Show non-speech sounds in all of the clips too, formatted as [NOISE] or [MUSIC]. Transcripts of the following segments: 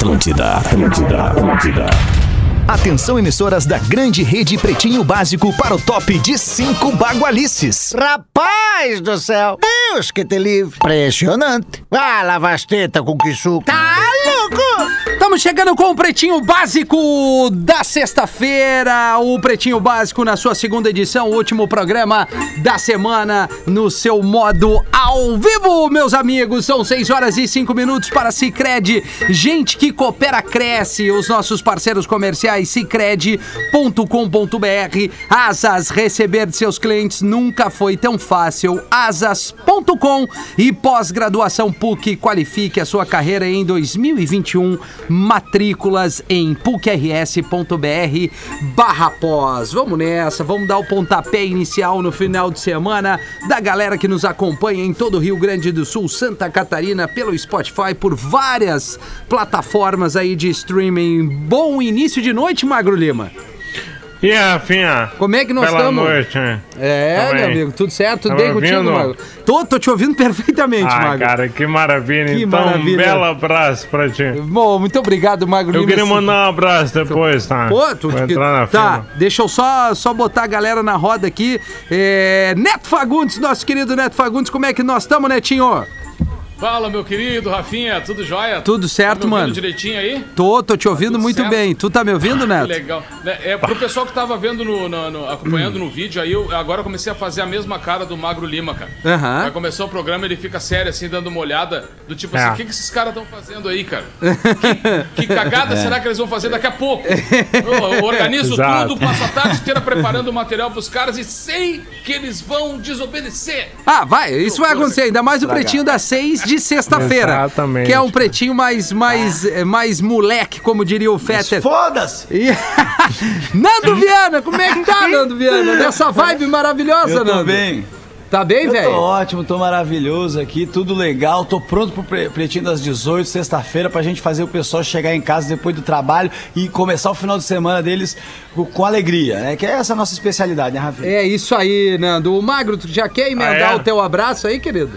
Atlântida, Atlântida, Atlântida. Atenção, emissoras da grande rede Pretinho Básico para o top de cinco bagualices. Rapaz do céu! Deus que te livre! Impressionante! Ah, lava as tetas com que suco! Tá? Estamos chegando com o Pretinho Básico da sexta-feira. O Pretinho Básico na sua segunda edição, o último programa da semana no seu modo ao vivo, meus amigos. São 6 horas e 5 minutos para Cicred. Gente que coopera, cresce. Os nossos parceiros comerciais, cicred.com.br. Asas, receber de seus clientes nunca foi tão fácil. Asas.com e pós-graduação PUC. Qualifique a sua carreira em 2021 matrículas em pucrs.br barra pós. Vamos nessa, vamos dar o pontapé inicial no final de semana da galera que nos acompanha em todo o Rio Grande do Sul, Santa Catarina, pelo Spotify, por várias plataformas aí de streaming. Bom início de noite, Magro Lima. E aí, Rafinha? Como é que nós estamos? noite, né? É, Tá meu amigo, tudo certo? Tudo Tá bem contigo, ouvindo? Magro? Tô, tô te ouvindo [LAUGHS] perfeitamente, Ah, Magro. cara, que maravilha. Que então, maravilha. um belo abraço pra ti. Bom, muito obrigado, Magro Eu Lima. queria mandar um abraço depois, tá? Pô, tu, Vou entrar na tá, fila. deixa eu só, só botar a galera na roda aqui. É, Neto Fagundes, nosso querido Neto Fagundes, como é que nós estamos, Netinho? Fala, meu querido Rafinha, tudo jóia? Tudo certo, tá me ouvindo mano. direitinho aí? Tô, tô te ouvindo tudo muito certo? bem. Tu tá me ouvindo, Que Neto? legal. É, pro pessoal que tava vendo no, no- no- acompanhando no vídeo aí, eu agora comecei a fazer a mesma cara do Magro Lima, cara. Aham. Aí começou o programa, ele fica sério assim, dando uma olhada, do tipo É. assim, o que, que esses caras estão fazendo aí, cara? [LAUGHS] Que, que cagada será que eles vão fazer daqui a pouco? [LAUGHS] Eu, eu organizo Exato. tudo, passo a tarde inteira preparando o material pros caras e sei que eles vão desobedecer. Ah, vai, isso vai acontecer, ainda mais o pretinho das seis de sexta-feira. Exatamente. Que é um pretinho mais, mais, eh, mais moleque, como diria o Fetter. Foda-se! E- [LAUGHS] Nando Viana, como é que tá, Nando Viana? Nessa vibe maravilhosa, Eu tô Nando. bem. Tá bem, Eu tô velho? ótimo, tô maravilhoso aqui, tudo legal. Tô pronto pro pre- Pretinho das 18, sexta-feira, pra gente fazer o pessoal chegar em casa depois do trabalho e começar o final de semana deles com, com alegria, né? Que é essa a nossa especialidade, né, Rafinha? É isso aí, Nando. O Magro, tu já quer emendar Ah, é? o teu abraço aí, querido?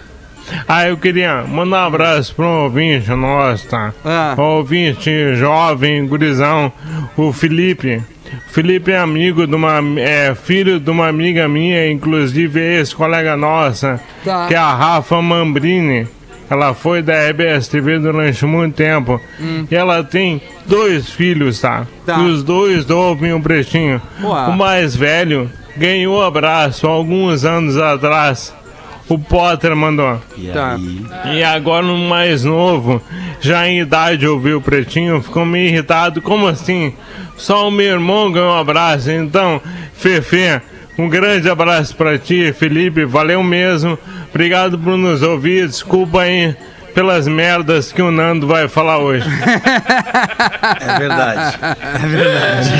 Ah, eu queria mandar um abraço pro ouvinte nosso, tá? Ah. Ouvinte jovem, gurizão, o Felipe. Felipe é amigo de uma. É filho de uma amiga minha, inclusive ex-colega nossa, Tá. que é a Rafa Mambrini. Ela foi da RBS TV durante muito tempo. E ela tem dois filhos, tá? Hum. Tá. E os dois ouvem o Pretinho. Uau. O mais velho ganhou abraço alguns anos atrás. O Potter mandou. E Tá. E agora o mais novo, já em idade ouviu o pretinho, ficou meio irritado. Como assim? Só o meu irmão ganhou um abraço. Então, Fefe, um grande abraço pra ti, Felipe. Valeu mesmo. Obrigado por nos ouvir. Desculpa aí pelas merdas que o Nando vai falar hoje. É verdade. [LAUGHS] É verdade.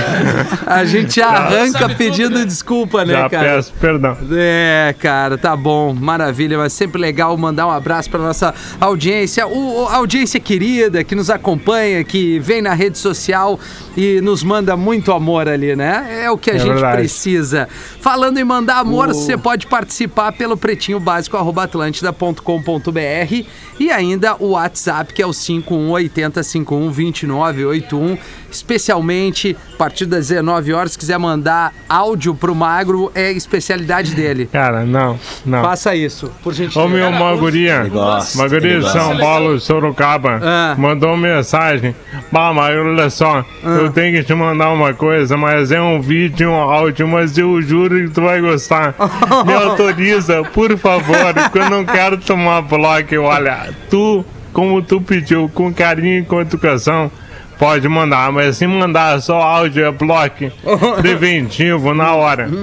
A gente arranca Sabe tudo, pedindo né? desculpa, né, Já cara? peço perdão. É, cara, tá bom, maravilha, mas sempre legal mandar um abraço pra nossa audiência, o, o- a audiência querida que nos acompanha, que vem na rede social e nos manda muito amor ali, né? É o que a É gente verdade. precisa. Falando em mandar amor, você pode participar pelo pretinho básico atlântida.com.br e ainda o WhatsApp que é o 5180 512981, especialmente a partir das 19 horas, se quiser mandar áudio pro Magro, é especialidade dele. Cara, não, não. Faça isso, por Ô gentileza. meu, Cara, uma o- guria, gosta, uma guria ele de. São Paulo, Sorocaba, Ah. mandou mensagem. Bah, mas olha só, eu tenho que te mandar uma coisa, mas é um vídeo, um áudio, mas eu juro que tu vai gostar. [LAUGHS] Me autoriza, por favor, que eu não quero tomar bloco. Olha, tu, como tu pediu, com carinho e com educação, pode mandar, mas se mandar só áudio é bloco [LAUGHS] preventivo na hora. [LAUGHS]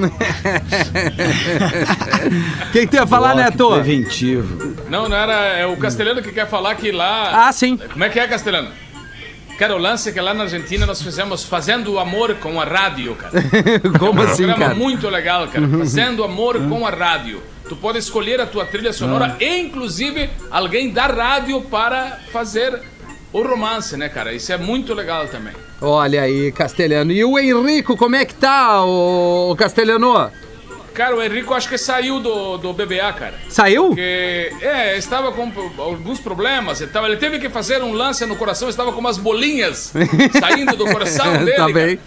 O que, que tu ia falar, Bloco Neto? Preventivo. Não, não era. É o Castelhano que quer falar que lá. Ah, sim. Como é que é, Castelhano? Cara, o lance é que lá na Argentina nós fizemos Fazendo Amor com a Rádio, cara. [LAUGHS] Como um assim, programa cara? muito legal, cara. Fazendo Amor com a Rádio. Tu pode escolher a tua trilha sonora e, inclusive, alguém da rádio para fazer o romance, né, cara? Isso é muito legal também. Olha aí, Castelhano. E o Henrico, como é que tá, o Castelhano? Cara, o Henrico acho que saiu do, do BBA, cara. Saiu? Porque, é, estava com alguns problemas e tal. Ele teve que fazer um lance no coração, estava com umas bolinhas [LAUGHS] saindo do coração dele. Tá cara. bem.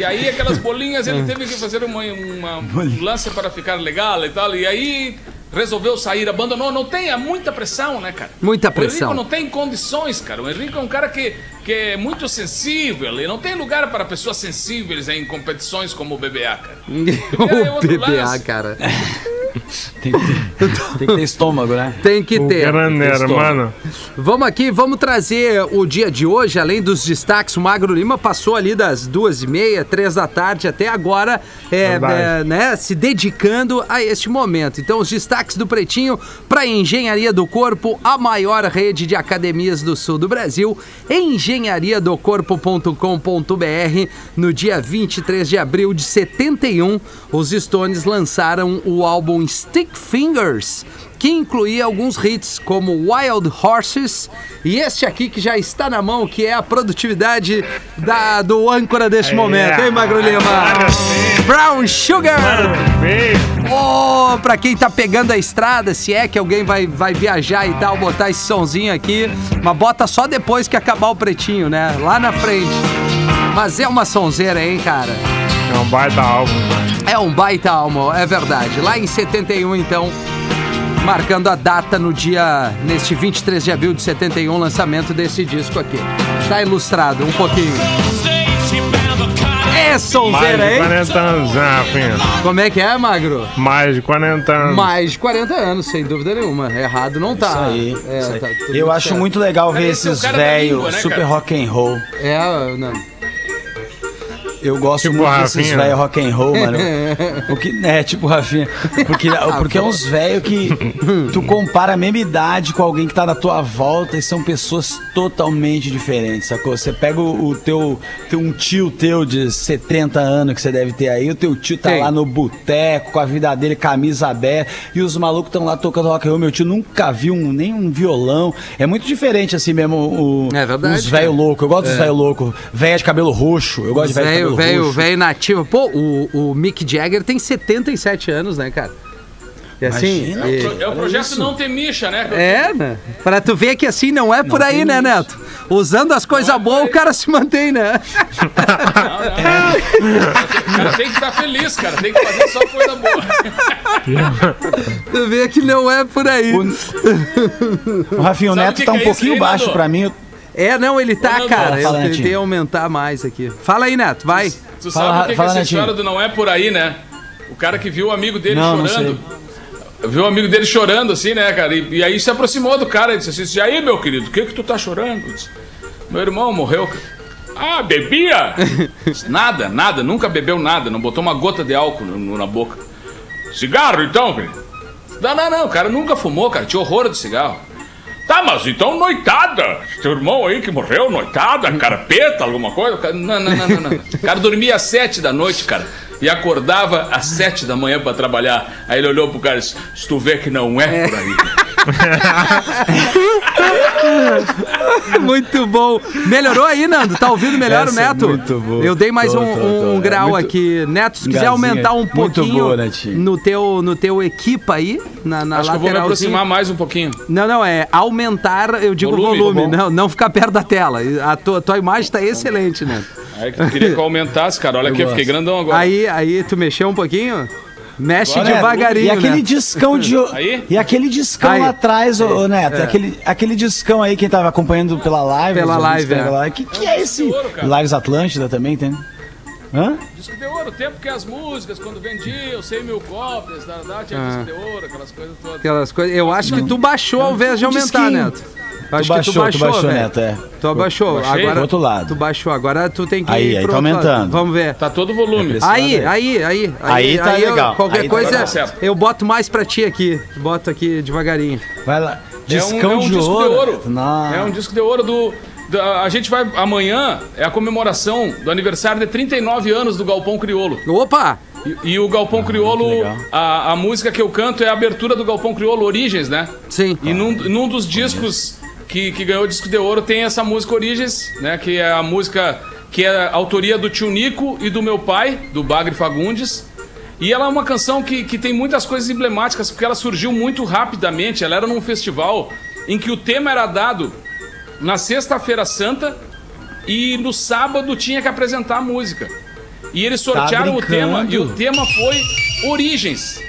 E aí, aquelas bolinhas, ele teve que fazer uma, uma- um lance para ficar legal e tal. E aí, resolveu sair, abandonou. Não tem, muita pressão, né, cara? Muita O pressão. Henrico não tem condições, cara. O Henrico é um cara que, que é muito sensível. E não tem lugar para pessoas sensíveis em competições como o BBA, cara. [LAUGHS] o PBA, lance. cara. [LAUGHS] Tem que ter, tem que ter estômago, né? Tem que O ter. grande hermano. Vamos aqui, vamos trazer o dia de hoje, além dos destaques. O Magro Lima passou ali das duas e meia, três da tarde até agora, é, é, né, se dedicando a este momento. Então, os destaques do Pretinho para Engenharia do Corpo, a maior rede de academias do sul do Brasil, engenhariadocorpo.com.br. No dia 23 de abril de 71, os Stones lançaram o álbum Stick Fingers que incluía alguns hits como Wild Horses e este aqui que já está na mão, que é a produtividade da, do âncora deste momento, hein, Magro Lima? Brown Sugar! Oh, pra quem tá pegando a estrada, se é que alguém vai, vai viajar e tal, botar esse sonzinho aqui, mas bota só depois que acabar o pretinho, né? Lá na frente. Mas é uma sonzeira, hein, cara? É um baita álbum, mano. É um baita álbum, é verdade. Lá em 71, então, marcando a data no dia, neste 23 de abril de 71, lançamento desse disco aqui. Tá ilustrado um pouquinho. É Mais sonzeira, de hein? 40 anos, né, Rafinha? Como é que é, Magro? Mais de 40 anos. Mais de 40 anos, sem dúvida nenhuma. Errado não tá. Isso aí. É, isso aí. tá Eu acho certo. muito legal ver é esses velhos né, super cara? rock and roll. É, não. Eu gosto Tipo muito desses velhos rock and roll, mano. [LAUGHS] Porque, é, tipo Rafinha. Porque, porque é uns velhos que tu compara a mesma idade com alguém que tá na tua volta e são pessoas totalmente diferentes, sacou? Você pega o, o teu, teu. Um tio teu de 70 anos que você deve ter aí, o teu tio tá Tem. lá no boteco com a vida dele, camisa aberta, e os malucos estão lá tocando rock and roll. Meu tio nunca viu um, nem um violão. É muito diferente assim mesmo o, É verdade, os velhos cara. loucos. Eu gosto dos velhos loucos. Velha de cabelo roxo. Eu gosto de velho de Velho, velho, velho nativo. Pô, o, o Mick Jagger tem 77 anos, né, cara? E assim. Imagina, e- É o projeto Não Tem Micha, né? É, né? Pra tu ver que assim não é por aí, né, Neto? Usando as coisas boas, o cara se mantém, né? [LAUGHS] O cara tem que estar feliz, cara. Tem que fazer só coisa boa. [LAUGHS] Tu vê que não é por aí. O [LAUGHS] Rafinha, o Sabe o Neto que tá que um é pouquinho isso aí, baixo Nando? pra mim. É, não, ele tá, Ô, cara. Nando, Eu fala, tentei aumentar mais aqui. Fala aí, Neto, vai. Tu Fala, sabe o que, que fala, essa Netinho. história do não é por aí, né? O cara que viu o amigo dele Não, não chorando. Viu o amigo dele chorando, assim, né, cara? E, e aí se aproximou do cara e disse assim: E aí, meu querido, o que que tu tá chorando? Disse, Meu irmão morreu, cara. Ah, bebia? Disse, nada, nada, nunca bebeu nada, não botou uma gota de álcool no- na boca. Cigarro, então, querido? Não, não, não, o cara nunca fumou, cara, tinha horror de cigarro. Tá, mas então noitada. Teu irmão aí que morreu, noitada, carpeta, alguma coisa? Não, não, não, não, não. O cara dormia às sete da noite, cara. E acordava às sete da manhã pra trabalhar. Aí ele olhou pro cara e disse: Se tu vê que não é por aí. [LAUGHS] Muito bom. Melhorou aí, Nando? Tá ouvindo melhor Essa o é Neto? muito boa. Eu dei mais Tô, um, tô, um tô. É grau muito- aqui. Neto, se quiser Gazinha. aumentar um pouquinho boa, Netinho. no, teu, no teu equipa aí, na, na Acho que eu vou me aproximar mais um pouquinho. Não, não, é aumentar, eu digo volume, Volume, tá bom. não, não ficar perto da tela. A tua, tua imagem tá excelente, né? Aí que eu queria que eu aumentasse, cara. Olha aqui, eu fiquei grandão agora. Aí, aí tu mexeu um pouquinho? Mexe Neto, devagarinho, E aquele né? discão de. Aí? E aquele discão Aí. lá atrás, ô, ô, Neto. Aquele, aquele discão aí, quem tava acompanhando pela live. Pela live, pela é. live. Que, que é esse? ouro. Lives Atlântida também tem? Hã? Disco de ouro, o tempo que as músicas, quando vendiam, 100 mil cópias, da, da, tinha disco de ouro, aquelas coisas todas. Aquelas coisas. Eu acho que tu baixou ao invés de Um aumentar, disquinho. Neto. Eu acho Tu que tu baixou, baixou, tu baixou, velho. Neto, é. Tu abaixou. Baixei? Agora, outro lado. Tu baixou. Agora tu tem que Aí, ir aí pro tá aumentando. Vamos ver. Tá todo volume. Aí, aí, aí. Aí tá eu- legal. qualquer Aí tá coisa. Certo. eu boto mais pra ti aqui. Boto aqui devagarinho. Vai lá. É um, Discão é um de, disco ouro. de ouro. Nossa. É um disco de ouro do. A gente vai. Amanhã é a comemoração do aniversário de 39 anos do Galpão Criolo. Opa! E, e o Galpão Criolo, legal. a, a música que eu canto é a abertura do Galpão Criolo Origens, né? Sim. E num, num dos discos que, que ganhou o disco de ouro tem essa música Origens, né? Que é a música que é a autoria do tio Nico e do meu pai, do Bagre Fagundes. E ela é uma canção que, que tem muitas coisas emblemáticas, porque ela surgiu muito rapidamente. Ela era num festival em que o tema era dado na Sexta-feira Santa e no sábado tinha que apresentar a música. E eles sortearam o tema, e o tema foi Origens.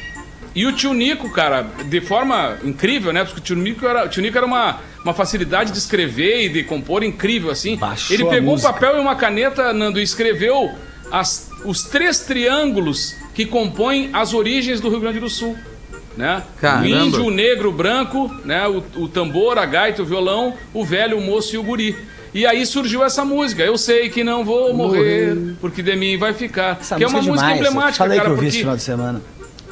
E o tio Nico, cara, de forma incrível, né? Porque o tio Nico era, o tio Nico era uma, uma facilidade de escrever e de compor incrível, assim. Baixou Ele pegou um papel e uma caneta, Nando, e escreveu as, os três triângulos que compõem as origens do Rio Grande do Sul. Né? Caramba. O índio, o negro, o branco, né? o, o tambor, a gaita, o violão, o velho, o moço e o guri. E aí surgiu essa música. Eu sei que não vou morrer, porque de mim vai ficar. Essa que é uma música música demais. emblemática, Falei cara, que eu vi esse final de semana.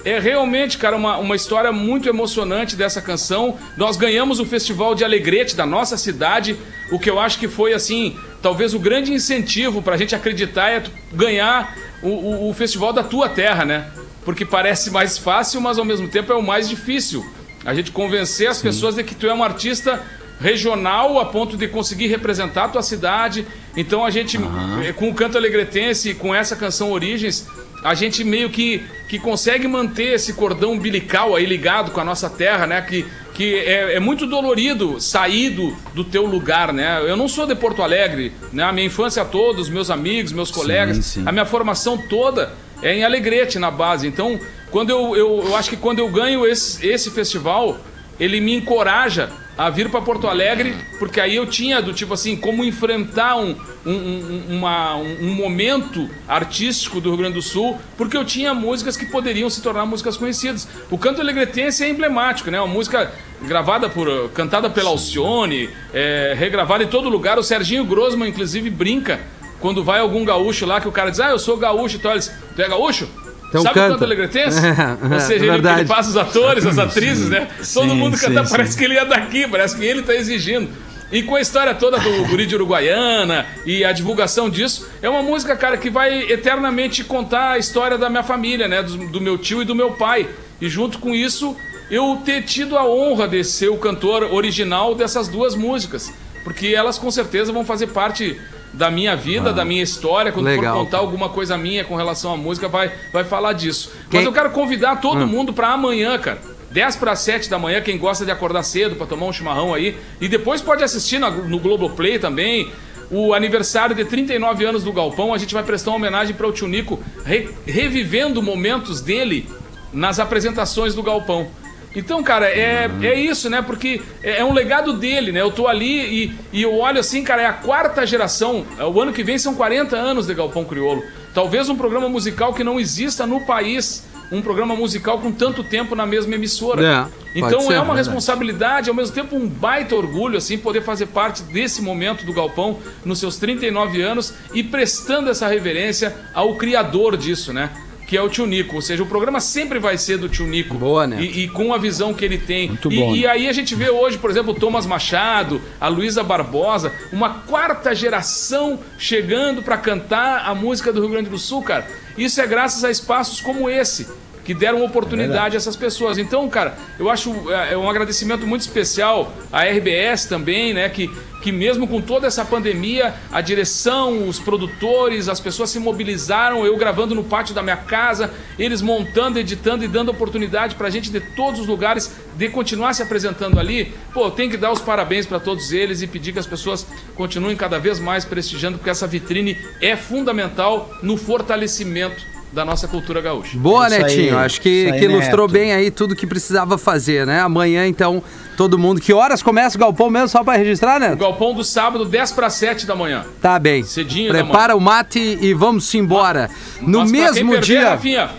é realmente, cara, uma, uma história muito emocionante dessa canção. Nós ganhamos o Festival de Alegrete da nossa cidade, o que eu acho que foi, assim, talvez o grande incentivo pra gente acreditar é ganhar o, o, o festival da tua terra, né? Porque parece mais fácil, mas ao mesmo tempo é o mais difícil. A gente convencer as pessoas de que tu é um artista regional a ponto de conseguir representar a tua cidade. Então a gente, eh, com o canto alegretense e com essa canção Origens, a gente meio que, que consegue manter esse cordão umbilical aí ligado com a nossa terra, né? Que, que é, é muito dolorido sair do, do teu lugar, né? Eu não sou de Porto Alegre, né? A minha infância toda, os meus amigos, meus colegas, sim. a minha formação toda é em Alegrete, na base. Então, quando eu, eu, eu acho que quando eu ganho esse, esse festival, ele me encoraja a vir para Porto Alegre, porque aí eu tinha do tipo assim, como enfrentar um, um, um, uma- um- momento artístico do Rio Grande do Sul, porque eu tinha músicas que poderiam se tornar músicas conhecidas. O canto alegretense é emblemático, né? Uma música gravada por, cantada pela Alcione, é, regravada em todo lugar. O Serginho Grosman, inclusive, brinca quando vai algum gaúcho lá que o cara diz, ah, eu sou gaúcho, então eles, tu é gaúcho? Então Sabe canta. o canto alegretense? [LAUGHS] É, Ou seja, é ele, ele faz os atores, as [LAUGHS] atrizes, né? Todo Sim, mundo sim, canta, sim. parece que ele é daqui, parece que ele tá exigindo. E com a história toda do [LAUGHS] Guri de Uruguaiana e a divulgação disso, é uma música, cara, que vai eternamente contar a história da minha família, né? Do, do meu tio e do meu pai. E junto com isso, eu ter tido a honra de ser o cantor original dessas duas músicas. Porque elas com certeza vão fazer parte da minha vida, da minha história. Quando Legal, for contar alguma coisa minha com relação à música, vai, vai falar disso. Quem- Mas eu quero convidar todo mundo pra amanhã, cara. 10 para 7 da manhã, quem gosta de acordar cedo pra tomar um chimarrão aí. E depois pode assistir na- no Globoplay também. O aniversário de 39 anos do Galpão, a gente vai prestar uma homenagem para o Tio Nico, re- revivendo momentos dele nas apresentações do Galpão. Então, cara, é, é isso, né? Porque é, é um legado dele, né? Eu tô ali e, e eu olho assim, cara, é a quarta geração. É, O ano que vem são 40 anos de Galpão Criolo. Talvez um programa musical que não exista no país. Um programa musical com tanto tempo na mesma emissora. É, então ser, é uma verdade. responsabilidade, ao mesmo tempo um baita orgulho, assim, poder fazer parte desse momento do Galpão nos seus 39 anos e prestando essa reverência ao criador disso, né? Que é o Tio Nico. Ou seja, o programa sempre vai ser do Tio Nico. Boa, né? E, e com a visão que ele tem. Muito e, bom, e aí a gente vê hoje, por exemplo, o Thomas Machado, a Luísa Barbosa, uma quarta geração chegando para cantar a música do Rio Grande do Sul, cara. Isso é graças a espaços como esse. Que deram oportunidade a essas pessoas. Então, cara, eu acho é, é um agradecimento muito especial à RBS também, né? Que, que mesmo com toda essa pandemia, a direção, os produtores, as pessoas se mobilizaram, eu gravando no pátio da minha casa, eles montando, editando e dando oportunidade pra gente de todos os lugares de continuar se apresentando ali. Pô, tem que dar os parabéns pra todos eles e pedir que as pessoas continuem cada vez mais prestigiando, porque essa vitrine é fundamental no fortalecimento da nossa cultura gaúcha. Boa, Isso aí, Netinho. Acho que, aí, que ilustrou Neto. bem aí tudo que precisava fazer, né? Amanhã, então, todo mundo. Que horas começa o galpão mesmo, só pra registrar, O né? galpão do sábado, 10 para 7 da manhã. Tá bem. Cedinho da Prepara o mate e vamos embora. No Mas pra quem mesmo perder, dia. Rafinha,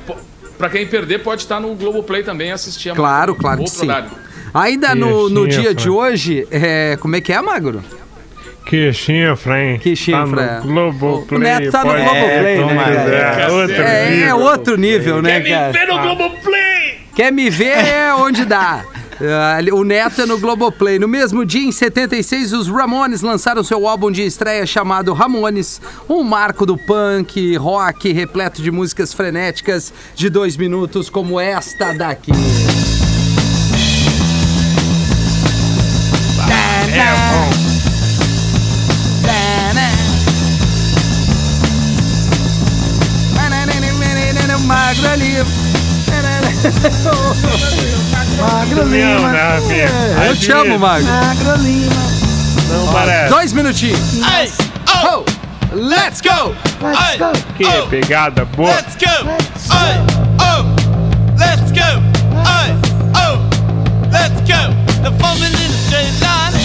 pra quem perder, pode estar no Globoplay também assistir amanhã. Claro, claro que sim. horário. Ainda no, no dia de hoje, é, como é que é, Magro? Que chifre, Que chifre, é. Tá no Globoplay. O Neto tá no Globoplay, né, quiser, cara? outro É, é nível. outro nível, né, Quer cara? me ver no Globoplay? Quer me ver é onde dá. Ah, o Neto é no Globoplay. No mesmo dia, em 76, os Ramones lançaram seu álbum de estreia chamado Ramones, um marco do punk, rock, repleto de músicas frenéticas de dois minutos, como esta daqui. Magro ali. Isso mesmo, né, Rafinha? Eu Às te amo, vezes Magro. Não parece. Dois minutinhos. Hey, oh, let's go! hey, Que oh, pegada boa. let's go. Hey, oh, let's go. Hey, oh, let's go. The formula straight line.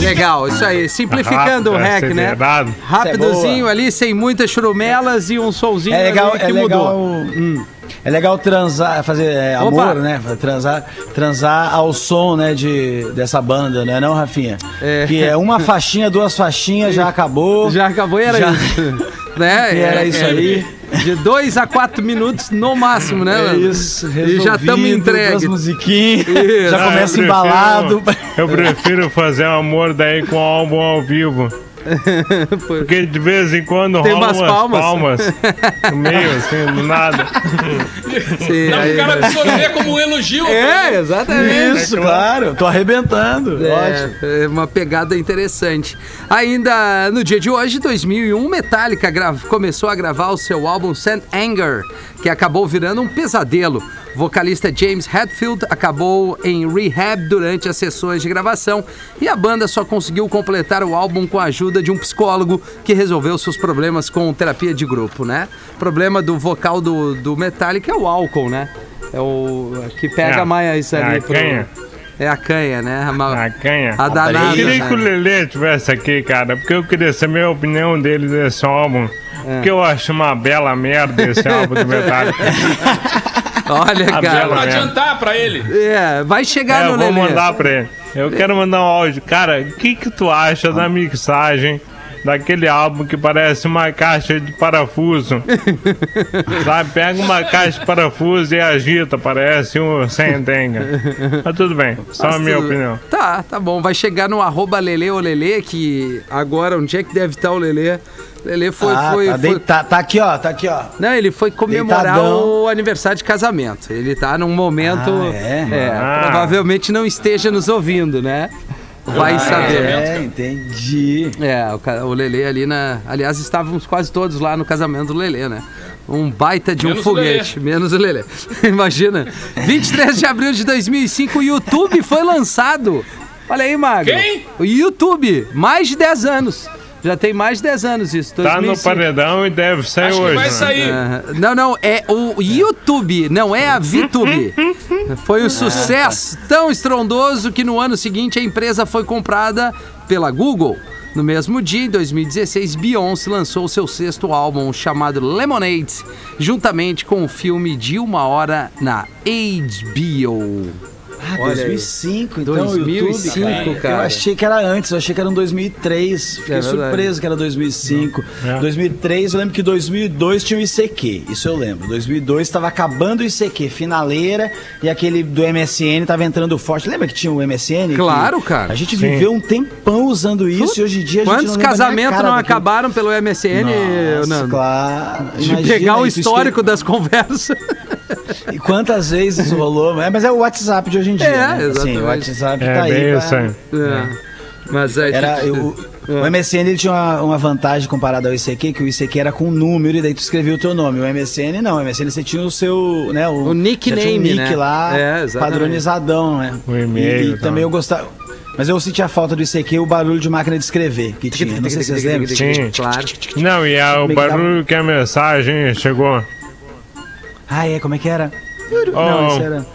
Legal, isso aí. Simplificando o Rápido, hack, né? acelerado. Rapidozinho boa. ali, sem muitas churumelas e um solzinho É legal, ali que é legal. mudou. É legal transar, fazer é, amor, né? Transar, transar ao som, né, de, dessa banda, não é não, Rafinha? É. Que é uma [LAUGHS] faixinha, duas faixinhas, já acabou. Já acabou e era Já. isso. [LAUGHS] né? E era isso aí. De dois a quatro minutos no máximo, né? É mano? isso, E já estamos resolvido, entregues. duas musiquinhas, já Ah, começa eu embalado. Eu prefiro fazer amor daí com álbum ao vivo. [LAUGHS] Porque de vez em quando Tem rola umas palmas. palmas. no meio, assim, do nada. Sim, Dá pro aí- cara absorver como um elogio. É, exatamente. Isso, claro, tô arrebentando. É, é uma pegada interessante. Ainda no dia de hoje, 2001, Metallica começou a gravar o seu álbum Saint Anger, que acabou virando um pesadelo. Vocalista James Hetfield acabou em rehab durante as sessões de gravação e a banda só conseguiu completar o álbum com a ajuda de um psicólogo que resolveu seus problemas com terapia de grupo, né? O problema do vocal do, do Metallica é o álcool, né? É o que pega É, mais é ali a canha. É a canha, né? A, ma- A canha. a danada. Eu queria que o né? Lelê estivesse aqui, cara, porque eu queria saber a opinião dele desse álbum. É. Porque eu acho uma bela merda esse [LAUGHS] álbum do Metallica. Olha, A cara. bela- adiantar pra ele. É, vai chegar É, no eu vou Lelê. mandar pra ele. Eu quero mandar um áudio. Cara, o que que tu acha da mixagem daquele álbum que parece uma caixa de parafuso? [LAUGHS] Sabe? Pega uma caixa de parafuso e agita, parece um sentenga. Mas tudo bem, só a minha Tudo- opinião. Tá, tá bom. Vai chegar no arroba Lelê, que agora, onde é que deve estar o Lelê? Lelê foi. Ah, foi, tá, foi- deita- tá aqui, ó, tá aqui, ó. Não, ele foi comemorar Deitadão. o aniversário de casamento. Ele tá num momento. Ah, é? Ah. provavelmente não esteja nos ouvindo, né? Vai Ah, saber. É, entendi. É, o, o Lelê ali na. Aliás, estávamos quase todos lá no casamento do Lelê, né? Um baita de um Menos o foguete, menos o Lelê. [LAUGHS] Imagina. 23 de abril de 2005, o YouTube foi lançado. Olha aí, Magro. Quem? O YouTube, mais de 10 anos. Já tem mais de 10 anos isso. Tá no 2005. paredão e deve sair Acho que hoje. vai né? sair. Não, não, é o YouTube, não é a VTube. Foi um sucesso tão estrondoso que no ano seguinte a empresa foi comprada pela Google. No mesmo dia, em 2016, Beyoncé lançou seu sexto álbum chamado Lemonade, juntamente com o filme de uma hora na HBO. Ah, Olha aí. 2005, então 2005, o YouTube, cara. Eu achei que era antes, eu achei que era em 2003. Fiquei É surpreso que era 2005. É. 2003, eu lembro que 2002 tinha o ICQ, isso eu lembro. 2002 estava acabando o ICQ, finaleira, e aquele do MSN tava entrando forte. Lembra que tinha o MSN? Claro, cara. A gente Sim. viveu um tempão usando isso e hoje em dia a gente Quantos não casamentos não daquilo. acabaram pelo MSN, Nossa, Nando? claro. De Imagina pegar o isso, histórico das conversas. E quantas vezes rolou? É, mas é o WhatsApp de hoje em dia. É, né? Assim, exatamente. o WhatsApp É tá aí. bem pra- isso aí. É. Mas é, Era, eu, o MSN ele tinha uma, uma vantagem comparada ao ICQ, que o ICQ era com um número e daí tu escrevia o teu nome. O MSN não, o MSN você tinha o seu, né, o, O nickname, um nick né? lá, É, padronizadão, né? O e-mail, E, e também eu gostava, mas eu sentia falta do ICQ, o barulho de máquina de escrever que tinha, não sei se vocês lembram. Sim. Claro. Não, e a- o barulho que a mensagem chegou. Ah, é, como é que era? Oh, Não, isso era...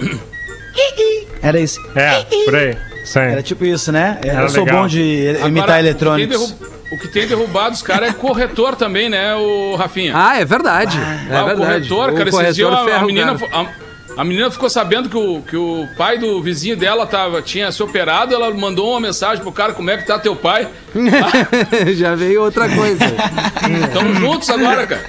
Era isso. É, por aí. Sim. Era tipo isso, né? Era eu sou legal. bom de imitar Agora, eletrônicos. O que tem derrubado os caras é corretor também, né, o Rafinha? Ah, é verdade. é Ah, o verdade. corretor, cara, o esses corretor dias a- a, menina, a, a menina ficou sabendo que o, que o pai do vizinho dela tava, tinha se operado, ela mandou uma mensagem pro cara, como é que tá teu pai? [LAUGHS] Já veio outra coisa. [LAUGHS] Estamos juntos agora, cara.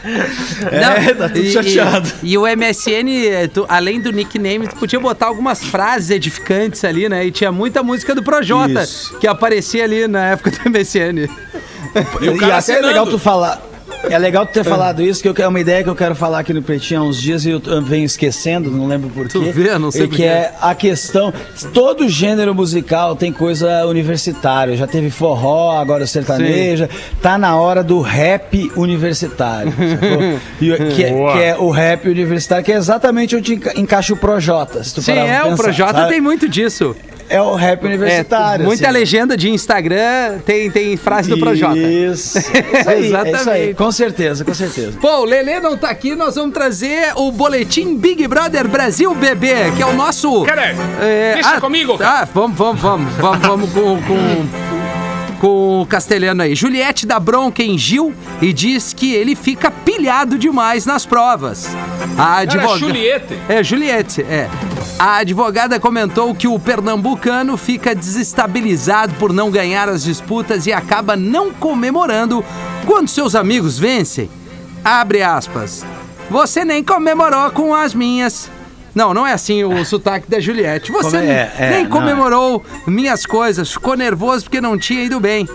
É, [LAUGHS] tá tudo chateado. E, e o MSN, eh, tu- além do nickname, tu podia botar algumas frases edificantes ali, né? E tinha muita música do Projota Isso. que aparecia ali na época do MSN. E o E até é legal tu falar. É legal tu ter falado isso, que é uma ideia que eu quero falar aqui no Pretinho há uns dias e eu, venho esquecendo, não lembro por Tu vê, não sei E por que é a questão. Todo gênero musical tem coisa universitária. Já teve forró, agora sertaneja. Tá na hora do rap universitário. [LAUGHS] sacou? E, que, é, que é o rap universitário, que é exatamente onde enca- encaixa o Projota. Se tu Sim, é, o pensar, Projota sabe? tem muito disso. É o rap É, universitário. muita assim. legenda de Instagram tem, tem frase do Projota. Isso. [LAUGHS] É isso aí, é isso aí. Exatamente. Com certeza, com certeza. Pô, o Lelê não tá aqui, nós vamos trazer o boletim Big Brother Brasil Bebê, que é o nosso. Cara, deixa comigo, cara. Tá, vamos, vamos, vamos. Vamos, vamos com, com, com o castelhano aí. Juliette dá bronca em Gil e diz que ele fica pilhado demais nas provas. A advogada. Juliette. É, Juliette, é. A advogada comentou que o pernambucano fica desestabilizado por não ganhar as disputas e acaba não comemorando quando seus amigos vencem. Abre aspas. Você nem comemorou com as minhas. Não, não é assim o [LAUGHS] sotaque da Juliette. Você Como é? É, nem não, comemorou minhas coisas, ficou nervoso porque não tinha ido bem.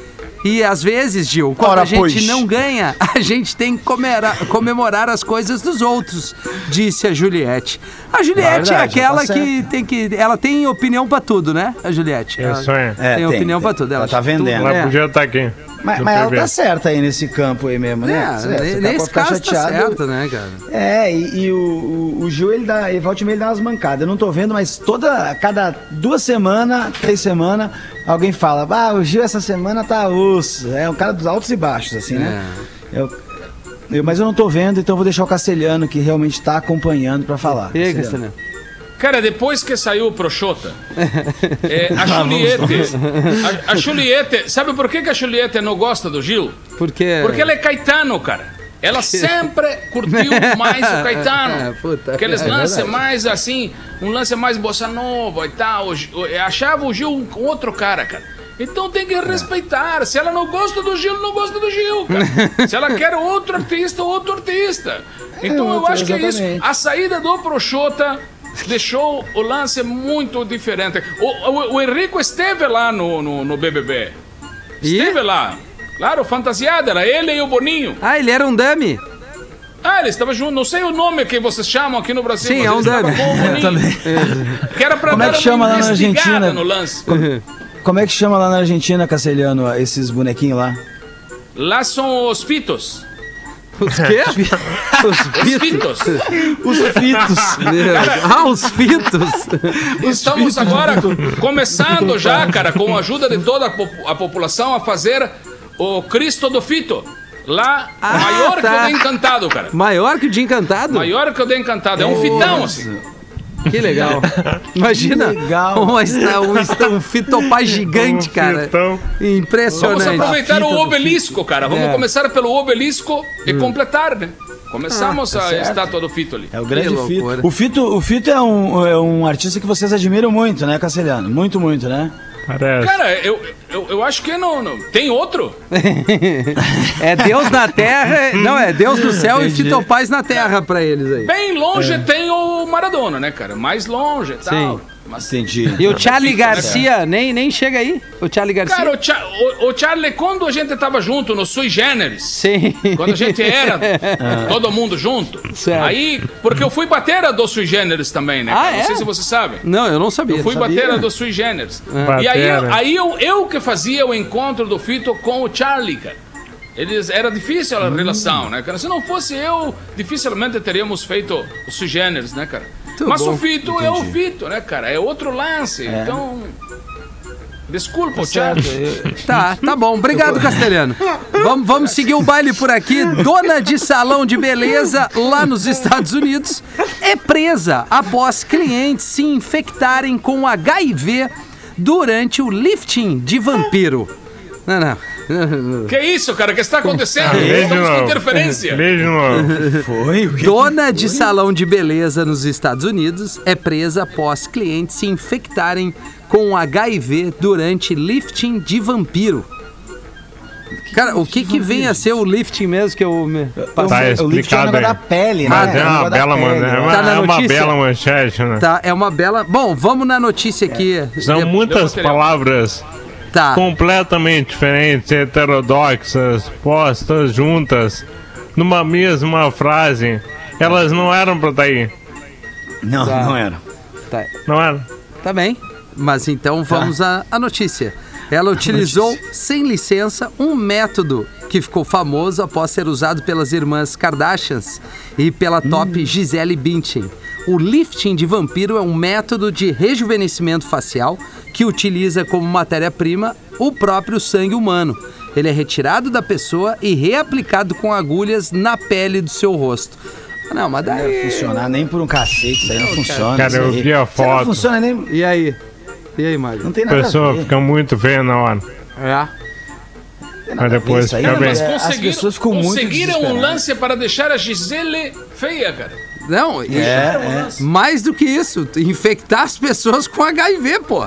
E às vezes, Gil, quando Ora, a gente pois. não ganha, [LAUGHS] a gente tem que comera- comemorar as coisas dos outros, disse a Juliette. A Juliette é Verdade, aquela tá que tem que. Ela tem opinião pra tudo, né? A Juliette. Ela Isso aí. É, tem, tem, opinião tem. pra tudo. Ela, Ela tá acha tudo, vendendo. Ela é. podia estar aqui. Mas, mas ela tá certa aí nesse campo aí mesmo, né? É, tá- nesse pode ficar caso tá chateado. certo, né, cara? É, e, e o, o, o Gil, ele dá, ele volta e dá umas mancadas. Eu não tô vendo, mas toda, a cada duas semanas, três semanas, alguém fala, ah, o Gil essa semana tá osso. É um cara dos altos e baixos, assim, né? É. Eu, eu- mas eu não tô vendo, então eu vou deixar o Castelhano, que realmente tá acompanhando pra falar. E aí, Castelhano. Castelhano? Cara, depois que saiu o Proxota, é, a [LAUGHS] Juliette. A, a Juliette. Sabe por que, que a Juliette não gosta do Gil? Porque. Porque ela é Caetano, cara. Ela [LAUGHS] sempre curtiu mais o Caetano. É, [LAUGHS] puta, Aqueles é lances verdade. mais assim, um lance mais bossa nova e tal. Eu Achava o Gil um outro cara, cara. Então tem que respeitar. Se ela não gosta do Gil, não gosta do Gil, cara. Se ela quer outro artista, outro artista. Então eu outro, acho que é isso. exatamente. A saída do Proxota deixou o lance muito diferente. O, o, o Henrico esteve lá no, no, no BBB. E? Esteve lá. Claro, fantasiado, era ele e o Boninho. Ah, ele era um dummy. Ah, ele estava junto, não sei o nome que vocês chamam aqui no Brasil. Sim, mas é um dummy. [LAUGHS] também. Que era pra Como é dar que uma chama lá na Argentina? no lance. Como é que chama lá na Argentina, Castelhano, esses bonequinhos lá? Lá são os fitos. Os quê? Os Os fitos. Os fitos. ah, os fitos. Estamos agora começando já, cara, com a ajuda de toda a, popu- a população a fazer o Cristo do Fito. Lá, Ah, maior que tá. o de Encantado, cara. Maior que o de Encantado? Maior que o de Encantado. É um fitão, assim. Que legal. [LAUGHS] Imagina. Que legal. Um, esta- um, um fitopá [LAUGHS] gigante, Um cara. fitão. Impressionante. Vamos aproveitar o do obelisco, cara. Vamos É. começar pelo obelisco e completar, né? Começamos Ah, tá a certo. estátua do Fito ali. É o grande Fito. O Fito, o Fito é, um, é um artista que vocês admiram muito, né, Castelhano? Muito, muito, né? Parece. Cara, eu, eu, eu acho que não, não. Tem outro? [LAUGHS] É Deus na terra. Não, é Deus no céu e Entendi. fitopaz na terra pra eles aí. Bem longe tem o Maradona, né, cara? Mais longe e tal. Sim. Mas, Entendi. E o Charlie Garcia nem, nem chega aí? O Charlie Garcia? cara, o, Cha- o- o Charlie, quando a gente tava junto no Sui Generis, Sim. quando a gente era [LAUGHS] todo mundo junto, Certo. aí, porque eu fui batera do Sui Generis também, né? Ah, cara? Não é? sei se você sabe. Não, eu não sabia. Eu fui sabia? batera do Sui Generis. Batera. E aí, aí eu, eu que fazia o encontro do Fito com o Charlie, cara. Eles, era difícil a relação, né, cara? Se não fosse eu, dificilmente teríamos feito o Sui Generis, né, cara? Muito Mas bom. o Fito é o Fito, né, cara? É outro lance. Então. Desculpa, o Certo. Charlie. eu- Tá, tá bom. Obrigado, Castelhano. [LAUGHS] Vamos, vamos seguir o baile por aqui. Dona de salão de beleza lá nos Estados Unidos é presa após clientes se infectarem com HIV durante o lifting de vampiro. Não, não. Que isso, cara? O que está acontecendo? De Estamos com interferência. De novo. Foi o que? Dona de salão de beleza nos Estados Unidos é presa após clientes se infectarem com HIV durante lifting de vampiro. Cara, o que que vem a ser o lifting mesmo que eu me... Tá o lift é um explicado negócio aí. da pele, né? Mas é um uma bela, pele, é né? uma, Tá é uma bela manchete, né? Tá, é uma bela... Bom, vamos na notícia aqui. São muitas palavras Tá. completamente diferentes, heterodoxas, postas juntas numa mesma frase, elas não eram pra estar aí. Não, Tá. não era. Tá, Não eram? tá bem. Mas então vamos à, à notícia. Ela [LAUGHS] utilizou, sem licença, um método que ficou famoso após ser usado pelas irmãs Kardashians e pela top Gisele Bündchen. O lifting de vampiro é um método de rejuvenescimento facial que utiliza como matéria-prima o próprio sangue humano. Ele é retirado da pessoa e reaplicado com agulhas na pele do seu rosto. Não, mas Não daí... ia funcionar nem por um cacete, isso aí não funciona. Cara, eu vi a Isso aí Não foto. funciona nem. E aí? E aí, Magno? Não tem A nada pessoa a ver. fica muito feia na hora. É. Mas depois fica não, bem. As pessoas ficam muito conseguiram um desesperadas. lance para deixar a Gisele feia, cara. Não, É, é. mais do que isso, infectar as pessoas com HIV, pô.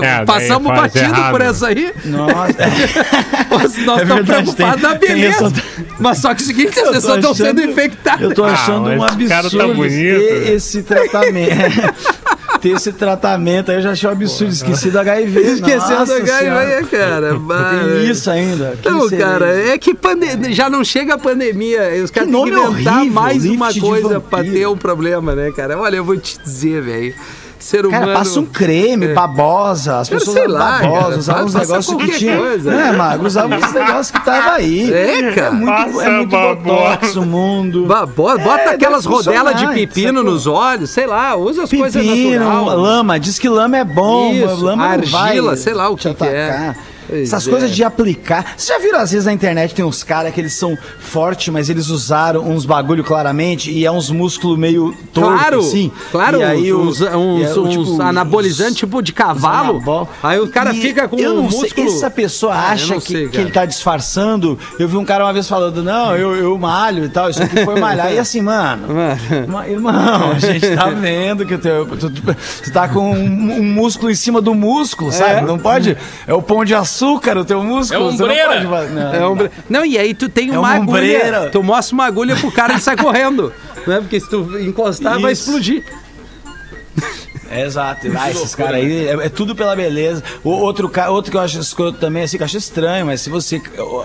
daí Passamos batido errado. por essa aí. Nossa. [LAUGHS] Nós, É estamos verdade, preocupados tem- na tem beleza. essa- Mas só que é o seguinte, as pessoas estão sendo infectadas. Eu tô achando mas um tá absurdo né? esse tratamento. [LAUGHS] ter esse tratamento aí eu já achei um absurdo. Esqueci do HIV. [LAUGHS] Esqueceu Nossa do HIV, Senhora. cara. Mas- Tem isso ainda. Que Não, cara, é que pande- já não chega a pandemia. Os caras têm que inventar horrível, mais uma coisa pra ter um problema, né, cara? Olha, eu vou te dizer, velho. Ser humano. Cara, passa um creme, É. babosa. As pessoas sei lá, cara, babosas, usavam uns negócios que tinha. coisa. Né, Magro? Usavam uns [LAUGHS] negócios que tava aí. É, cara. É muito, é muito babosa. botox o mundo. Ba- bo- Bota É, aquelas rodelas de pepino sacou? nos olhos, sei lá, usa as coisas Pepino, naturais. lama, diz que lama é bom, Isso, lama não vai argila, sei lá o que que é. Pois Essas é. coisas de aplicar. Vocês já viram, às vezes, na internet tem uns caras que eles são fortes, mas eles usaram uns bagulho claramente e é uns músculos meio torto, Claro, assim. claro, e aí uns, uns, uns tipo, anabolizantes tipo de cavalo. anabol. Aí o cara E fica com eu um não sei, músculo. essa pessoa Ah, acha que, sei, que ele tá disfarçando. Eu vi um cara uma vez falando, não, eu, eu malho e tal, isso aqui foi malhar. E assim, mano, [LAUGHS] Mano. Ma- Irmão, a gente tá vendo que o teu, tu, tu- tu tá com um, um músculo em cima do músculo, sabe? Não pode. É o pão de açúcar, o teu músculo. É você não ombreira. pode não, É um... Não, e aí tu tem É uma uma agulha. ombreira. Tu mostra uma agulha pro cara e sai correndo. [LAUGHS] Né? Porque se tu encostar, vai Isso. explodir. É, exato. Ah, esses caras aí é, é tudo pela beleza. O outro, outro que eu acho escroto também, assim, que eu acho estranho, mas se você.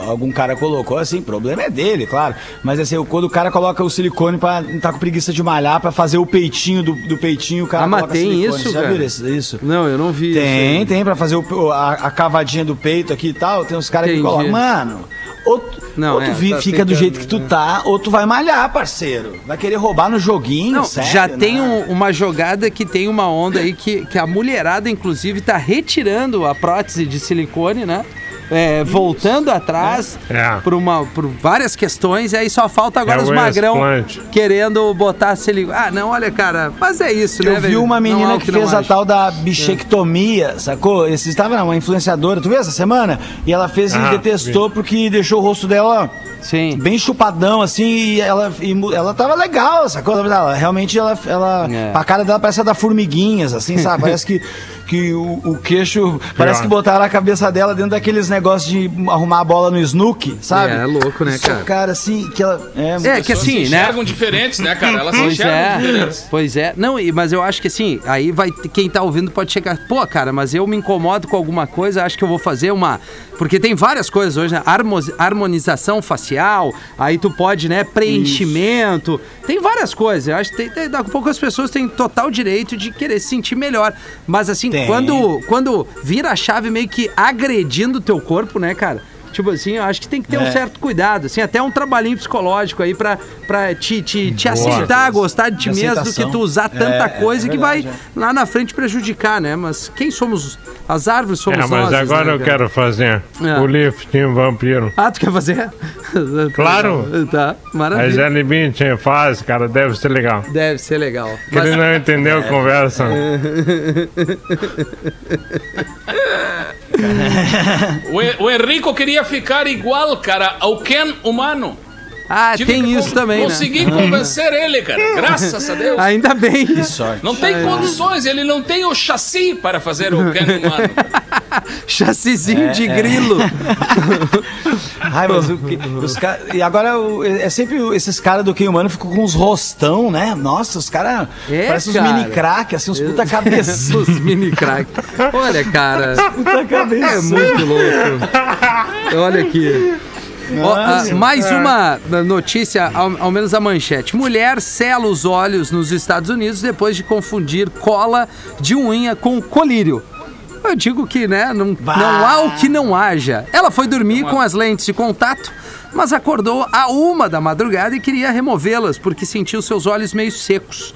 Algum cara colocou, assim, o problema é dele, claro. Mas assim, quando o cara coloca o silicone pra não tá com preguiça de malhar, pra fazer o peitinho do, do peitinho, o cara Ah, mas tem silicone. isso, Já cara? viram isso? isso? Não, eu não vi. isso Tem, tem, pra fazer o- a, a cavadinha do peito aqui e tal. Tem uns caras que colocam. Mano, ou, tu- Não, ou tu é, vi- tá fica do jeito que tu né? tá, ou tu vai malhar, parceiro. Vai querer roubar no joguinho, Não, sério, já né? tem um- uma jogada que tem uma onda aí que, que a mulherada, inclusive, tá retirando a prótese de silicone, né? É, voltando atrás É. por, uma, por várias questões, e aí só falta agora É os magrão explante. querendo botar silicone. Ah, não, olha, cara, mas é isso, né, Eu vi velho? uma menina que, não fez a tal da bichectomia, sacou? Esse estava uma influenciadora, tu viu essa semana? E ela fez e Ah, detestou porque deixou o rosto dela Sim. bem chupadão, assim, e ela, e ela tava legal, sacou? Ela, realmente, ela, ela É. a cara dela parece a da formiguinhas, assim, sabe? Parece que, que o, o queixo, parece que botaram a cabeça dela dentro daqueles negócios de arrumar a bola no snook, sabe? É, é louco, né, cara? Cara, assim, que ela... É, É, que assim, se né? enxergam diferentes, né, cara? Elas se Pois enxergam é, diferentes. pois é. Não, mas eu acho que assim, aí vai quem tá ouvindo pode chegar, pô, cara, mas eu me incomodo com alguma coisa, acho que eu vou fazer uma, porque tem várias coisas hoje, né? Harmo- harmonização facial, aí tu pode, né, preenchimento, tem várias coisas. Eu acho que tem, tem, daqui a pouco as pessoas têm total direito de querer se sentir melhor, mas assim, Tem. quando quando vira a chave meio que agredindo o teu corpo, né, cara? Tipo assim, eu acho que tem que ter um É. certo cuidado, assim, até um trabalhinho psicológico aí pra, pra te, te, te Boa. aceitar, gostar de ti mesmo, do que tu usar tanta É, é coisa que verdade, vai é. lá na frente prejudicar, né? Mas quem somos? As árvores somos É, mas nós. agora né, eu cara? quero fazer É. o lifting vampiro. Ah, tu quer fazer? [LAUGHS] Claro. Tá, A maravilha. Gisele Bündchen faz, cara, deve ser legal. Deve ser legal. Que ele Mas, não entendeu a conversa. [LAUGHS] O, o Henrico queria ficar igual, cara, ao Ken humano. ah, Tive tem que isso também, Consegui né? convencer ele, cara. Graças a Deus. Ainda bem. sorte. Não tem condições, ele não tem o chassi para fazer o Ken [LAUGHS] humano. Chassizinho É, de grilo. [LAUGHS] Ai, mas o que- [LAUGHS] os ca- E agora o- é sempre esses caras do Quem Humano ficam com uns rostão, né? Nossa, os caras É, parecem uns cara. mini crack, assim, uns puta cabeça. [LAUGHS] Os mini crack. Olha, cara. puta cabeça. É muito louco. Olha aqui. Ah, mais uma notícia, ao, ao menos a manchete. Mulher sela os olhos nos Estados Unidos depois de confundir cola de unha com colírio. Eu digo que, né, não, não há o que não haja. Ela foi dormir com as lentes de contato, mas acordou a uma da madrugada e queria removê-las porque sentiu seus olhos meio secos.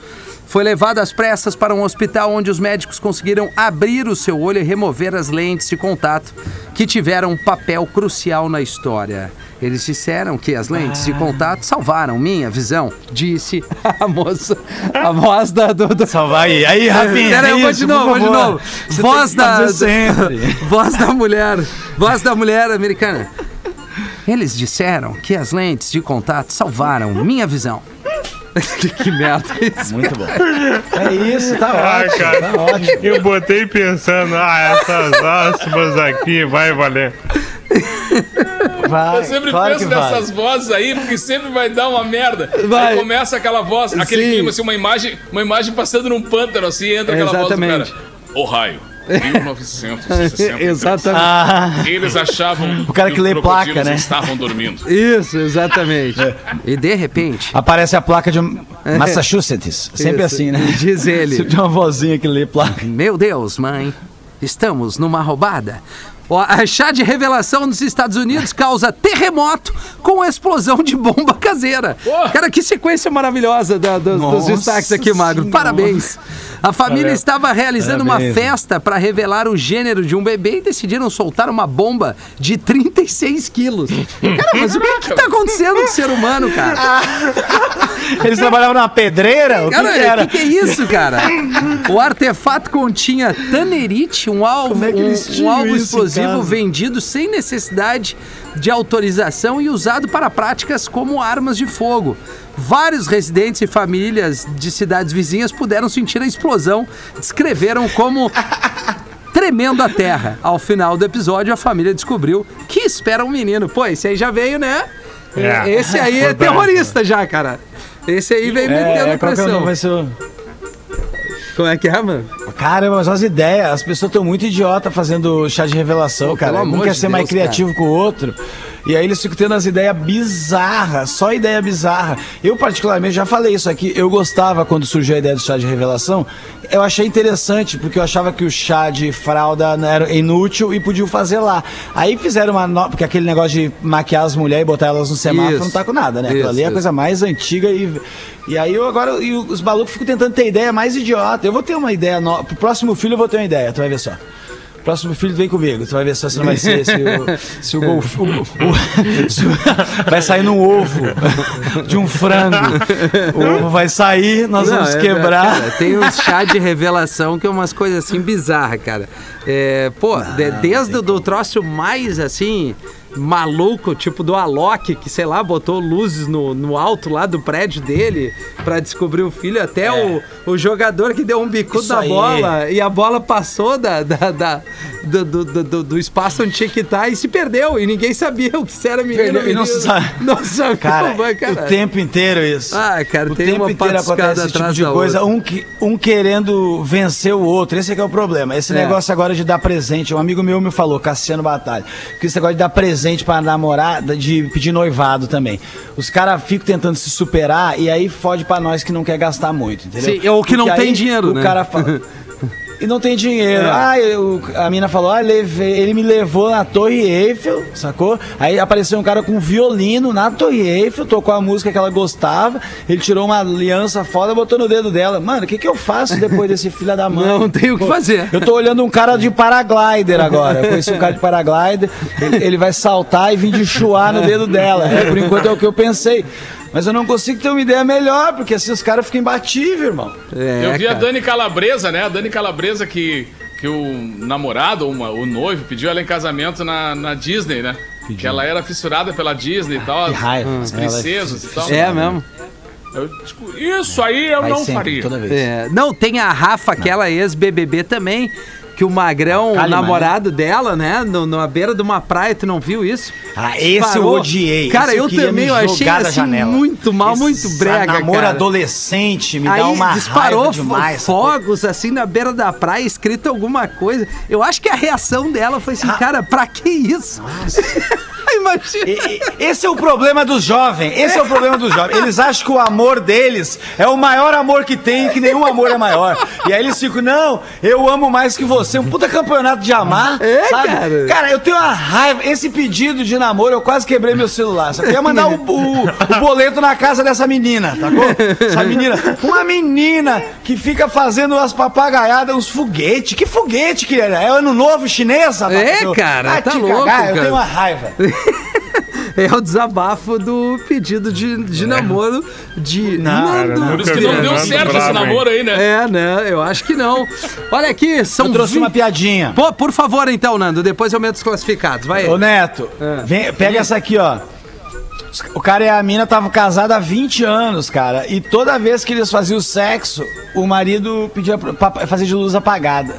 Foi levada às pressas para um hospital onde os médicos conseguiram abrir o seu olho e remover as lentes de contato, que tiveram um papel crucial na história. Eles disseram que as lentes de contato salvaram minha visão, disse a moça, a voz da, do, do, Salvar aí. Aí, Rafinha. Pera aí, eu vou de novo, vou de novo. Você Voz da, [LAUGHS] voz da mulher, voz da mulher americana. Eles disseram que as lentes de contato salvaram minha visão. [LAUGHS] que merda isso. Muito bom. É isso, tá Ah, ótimo. cara, Tá ótimo. eu botei pensando, ah, essas aspas aqui vai valer. Vai, Eu sempre claro penso que vai. nessas vozes aí, porque sempre vai dar uma merda. Vai. Aí começa aquela voz, aquele Sim. clima, assim, uma imagem, uma imagem passando num pântano, assim, entra aquela Exatamente. voz do cara. Ohio, 1960. [LAUGHS] Exatamente. Ah, Eles achavam O cara que os lê placa, né? estavam dormindo. Isso, exatamente. [LAUGHS] E de repente, aparece a placa de Massachusetts. Sempre Isso. assim, né? [LAUGHS] Diz ele. Sempre uma vozinha que lê placa. Meu Deus, mãe, estamos numa roubada. Ó, a chá de revelação nos Estados Unidos causa terremoto com explosão de bomba caseira. Pô. Cara, que sequência maravilhosa da- dos- dos destaques aqui, Magro. Senhora. Parabéns. A família estava realizando uma Parabéns. festa para revelar o gênero de um bebê e decidiram soltar uma bomba de 36 quilos. Cara, mas o que que tá acontecendo com o ser humano, cara? [LAUGHS] Eles trabalhavam na pedreira? O que, Cara, que era? o que, que é isso, cara? O artefato continha tanerite, um alvo, é um, um alvo isso em explosivo vendido sem necessidade de autorização e usado para práticas como armas de fogo. Vários residentes e famílias de cidades vizinhas puderam sentir a explosão, descreveram como [LAUGHS] tremendo a terra. Ao final do episódio, a família descobriu que espera um menino. Pô, esse aí já veio, né? É. Esse aí é terrorista já, cara. Esse aí vem metendo É, qual que é o pressão. nome? Vai ser o... Como é que é, mano? Caramba, mas as ideias, as pessoas estão muito idiota fazendo chá de revelação, cara. Um quer de ser mais Deus, criativo que o outro. E aí eles ficam tendo as ideias bizarras, só ideia bizarra. Eu, particularmente, já falei isso aqui, eu gostava quando surgiu a ideia do chá de revelação. Eu achei interessante, porque eu achava que o chá de fralda era inútil e podiam fazer lá. Aí fizeram uma. No... Porque aquele negócio de maquiar as mulheres e botar elas no semáforo Isso. não tá com nada, né? Aquilo Isso, ali é a coisa mais antiga e. E aí eu agora. E os malucos ficam tentando ter ideia mais idiota. Eu vou ter uma ideia nova. Pro próximo filho eu vou ter uma ideia, tu vai ver só. Próximo filho vem comigo, tu vai ver só se não vai ser se o, se o, vai sair num ovo de um frango. O ovo vai sair, nós Não, vamos é, quebrar. cara, tem uns chá de revelação que é umas coisas assim bizarras, cara. É, pô, de- desde o do troço mais assim. Maluco, tipo do Alok, que sei lá, botou luzes no, no alto lá do prédio dele pra descobrir o filho, até o, o jogador que deu um bicudo É. Na bola e a bola passou da, da, da- do, do, do- do- espaço onde tinha que estar e se perdeu. E ninguém sabia o que se era menino. Perdeu, e não menino. sabe. Não sabia, Cara, cara. o tempo inteiro isso. Ah, cara, o tem tempo uma inteiro acontece esse tipo de coisa, um, que- um querendo vencer o outro. Esse é que é o problema. Esse É. negócio agora de dar presente. Um amigo meu me falou, Cassiano Batalha, que esse negócio de dar presente pra namorada, de pedir noivado também. Os caras ficam tentando se superar e aí fode pra nós que não quer gastar muito, entendeu? Sim, ou que não Porque tem aí dinheiro, o né? cara fala. [LAUGHS] E não tem dinheiro. É. Ah, eu- a mina falou, ah, levei, ele me levou na Torre Eiffel, sacou? Aí apareceu um cara com um violino na Torre Eiffel, tocou a música que ela gostava, ele tirou uma aliança foda, botou no dedo dela. Mano, o que, que eu faço depois desse filho da mãe? [LAUGHS] Não tem o que fazer. Eu tô olhando um cara de paraglider agora. Eu conheci um cara de paraglider, ele, ele vai saltar e vir de chuar no dedo dela. É, por enquanto é o que eu pensei. Mas eu não consigo ter uma ideia melhor, porque assim os caras ficam imbatíveis, irmão. É, Eu vi a cara. Dani Calabresa, né? A Dani Calabresa que, que o namorado, ou uma- o noivo, pediu ela em casamento na, na Disney, né? Que ela era fissurada pela Disney e tal. Que raiva. As é princesas e tal. É mesmo. Eu, tipo, isso aí eu Vai não sempre, faria. toda vez. É, não, tem a Rafa, aquela ex-BBB também, que o Magrão, o Kalimann, namorado dela, né, no, na beira de uma praia, tu não viu isso? Ah, esse eu Parou. odiei. Cara, Esse eu queria também, eu achei assim, muito mal, muito brega, namoro cara. adolescente me dá Aí uma disparou demais. fo- fogos assim na beira da praia, escrito alguma coisa. Eu acho que a reação dela foi assim, cara, pra que isso? Aí, [LAUGHS] [LAUGHS] Imagina. E- Esse é o problema dos jovens. Esse é o problema dos jovens. Eles acham que o amor deles é o maior amor que tem, que nenhum amor é maior. E aí eles ficam, não, eu amo mais que você. Um puta campeonato de amar. É, sabe? cara. Cara, eu tenho uma raiva. Esse pedido de namoro, eu quase quebrei meu celular. Só queria mandar o, o- o boleto na casa dessa menina, tá bom? Essa menina. Uma menina que fica fazendo umas papagaiadas, uns foguetes. Que foguete que é? É ano novo chinês? rapaz? É, Eu- cara, Ah, tá louco, Eu cara. tenho uma raiva. [LAUGHS] É o desabafo do pedido de, de namoro de cara, Nando Por isso que não deu certo esse namoro aí, né? É, né? Eu acho que não. Olha aqui, são Eu trouxe 20 uma piadinha. Pô, por favor, então, Nando, depois eu meto os classificados. Vai. Ô Neto, É. vem- pega essa aqui, ó. O cara e a mina estavam casados há 20 anos, cara. E toda vez que eles faziam sexo, o marido pedia pra fazer de luz apagada.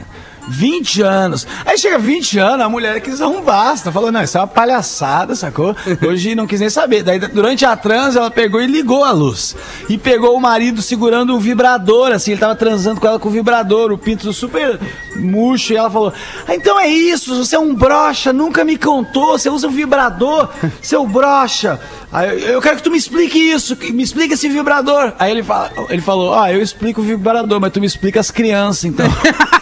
20 anos. Aí chega 20 anos, a mulher quis dar um basta. Falou, não, isso é uma palhaçada, sacou? [LAUGHS] Hoje não quis nem saber. Daí, durante a trans, ela pegou e ligou a luz. E pegou o marido segurando o vibrador, assim. Ele tava transando com ela com o vibrador, o pinto super murcho. E ela falou, ah, então é isso, você é um brocha, nunca me contou. Você usa o vibrador, [LAUGHS] seu brocha. Aí, eu- quero que tu me explique isso, que- me explica esse vibrador. Aí ele, fala, ele falou, ah, eu explico o vibrador, mas tu me explica as crianças, então. [LAUGHS]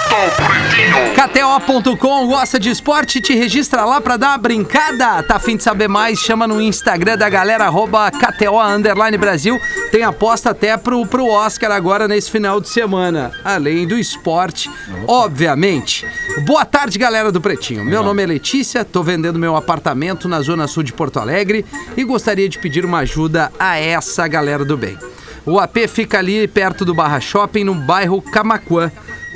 KTO.com gosta de esporte? Te registra lá pra dar uma brincada. Tá afim de saber mais? Chama no Instagram da galera, arroba KTO Underline Brasil. Tem aposta até pro, pro Oscar agora nesse final de semana. Além do esporte, obviamente. Boa tarde, galera do Pretinho. Meu nome é Letícia, tô vendendo meu apartamento na Zona Sul de Porto Alegre e gostaria de pedir uma ajuda a essa galera do bem. O AP fica ali perto do Barra Shopping, no bairro Camacuã.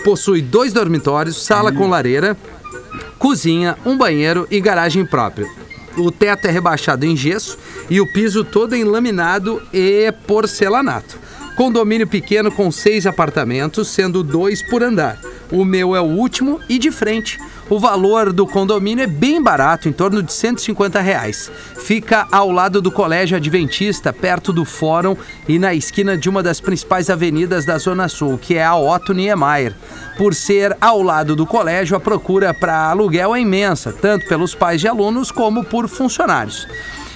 Possui dois dormitórios, sala com lareira, cozinha, um banheiro e garagem própria. O teto é rebaixado em gesso e o piso todo em laminado e porcelanato. Condomínio pequeno com seis apartamentos, sendo dois por andar. O meu é o último e de frente. O valor do condomínio é bem barato, em torno de 150 reais. Fica ao lado do Colégio Adventista, perto do Fórum e na esquina de uma das principais avenidas da Zona Sul, que é a Otto Niemeyer. Por ser ao lado do colégio, a procura para aluguel é imensa, tanto pelos pais de alunos como por funcionários.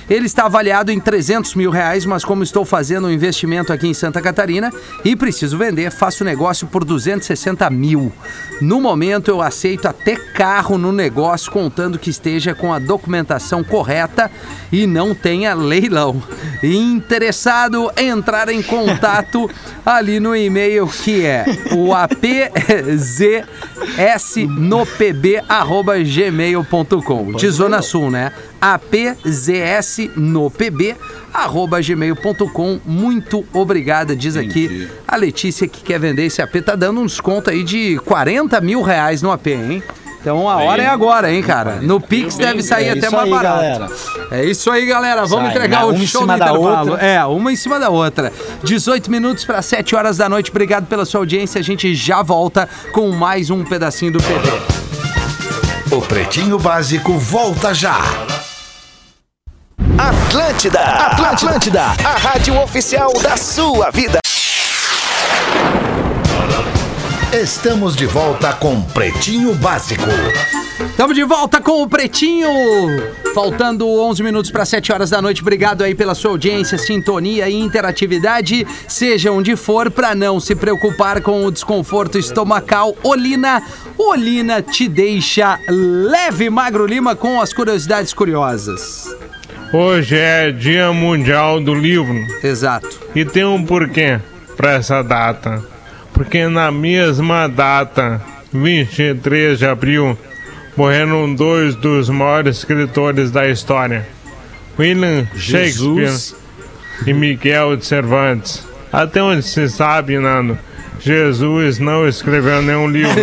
Ele está avaliado em 300 mil reais, mas como estou fazendo um investimento aqui em Santa Catarina e preciso vender, faço o negócio por 260 mil. No momento eu aceito até carro no negócio, contando que esteja com a documentação correta e não tenha leilão. Interessado entrar em contato [LAUGHS] ali no e-mail que é o apzsnopb.gmail.com de Zona Sul, né? apzsnopb.gmail.com Muito obrigada, diz aqui a Letícia que quer vender esse AP, tá dando um desconto aí de 40 mil reais no AP, hein? Então a hora é agora, hein, cara? No Pix deve sair É até mais aí, barato. galera. É isso aí, galera. Vamos Sai, entregar né? o show cima do da intervalo. outra. É, uma em cima da outra. 18 minutos para 7 horas da noite. Obrigado pela sua audiência. A gente já volta com mais um pedacinho do PB. O Pretinho Básico volta já. Atlântida, Atlântida, a rádio oficial da sua vida. Estamos de volta com Pretinho Básico. Estamos de volta com o Pretinho. Faltando 11 minutos para 7 horas da noite. Obrigado aí pela sua audiência, sintonia e interatividade. Seja onde for, para não se preocupar com o desconforto estomacal, Olina. Olina te deixa leve, Magro Lima, com as curiosidades curiosas. Hoje é Dia Mundial do Livro Exato. e tem um porquê para essa data. Porque na mesma data, 23 de abril, morreram dois dos maiores escritores da história: William Shakespeare e Miguel de Cervantes. Até onde se sabe, Nando, Jesus não escreveu nenhum livro. [LAUGHS]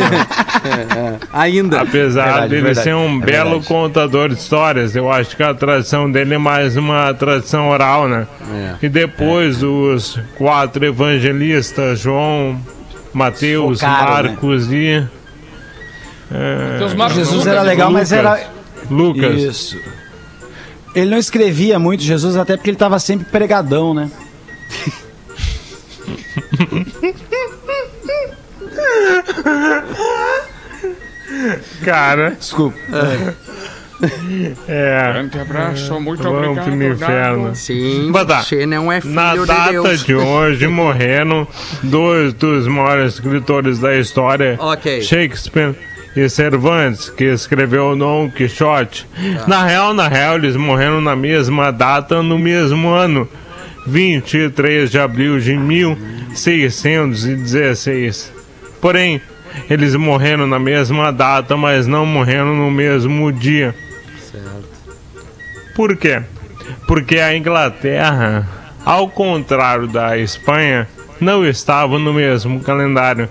Ainda. Apesar Verdade, dele verdade. ser um É belo verdade. contador de histórias, eu acho que a tradição dele é mais uma tradição oral, né? É. E depois os quatro evangelistas, João, Mateus, Focaram, né? Marcos e. Tem os Marcos Jesus Lucas, era legal, mas Lucas. era. Lucas. Isso. Ele não escrevia muito Jesus, até porque ele tava sempre pregadão, né? [LAUGHS] Cara, Desculpa. é. Grande abraço, muito Vamos obrigado. pro inferno. Sim, Mas tá. você não é filho Na de data Deus. de hoje morreram dois dos maiores escritores da história, Ok. Shakespeare e Cervantes, que escreveu Dom Quixote. Na real, na real, eles morreram na mesma data, no mesmo ano, 23 de abril de 1616. Porém, eles morreram na mesma data, mas não morreram no mesmo dia. Por quê? Porque a Inglaterra, ao contrário da Espanha, não estava no mesmo calendário.